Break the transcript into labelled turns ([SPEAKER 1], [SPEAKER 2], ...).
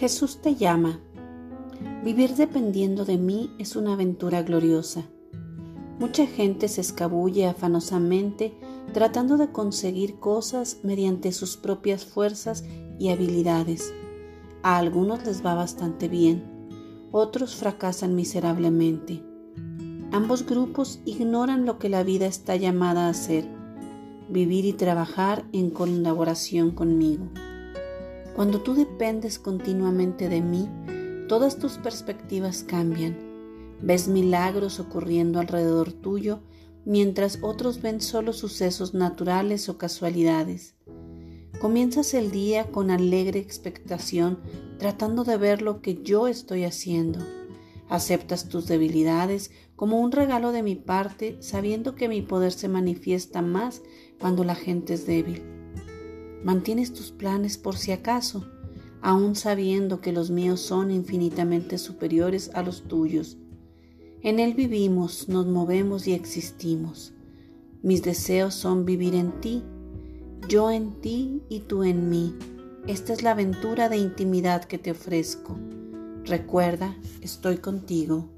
[SPEAKER 1] Jesús te llama. Vivir dependiendo de mí es una aventura gloriosa. Mucha gente se escabulle afanosamente tratando de conseguir cosas mediante sus propias fuerzas y habilidades. A algunos les va bastante bien, otros fracasan miserablemente. Ambos grupos ignoran lo que la vida está llamada a hacer, vivir y trabajar en colaboración conmigo. Cuando tú dependes continuamente de mí, todas tus perspectivas cambian. Ves milagros ocurriendo alrededor tuyo, mientras otros ven solo sucesos naturales o casualidades. Comienzas el día con alegre expectación, tratando de ver lo que yo estoy haciendo. Aceptas tus debilidades como un regalo de mi parte, sabiendo que mi poder se manifiesta más cuando la gente es débil. Mantienes tus planes por si acaso, aun sabiendo que los míos son infinitamente superiores a los tuyos. En Él vivimos, nos movemos y existimos. Mis deseos son vivir en ti, yo en ti y tú en mí. Esta es la aventura de intimidad que te ofrezco. Recuerda, estoy contigo.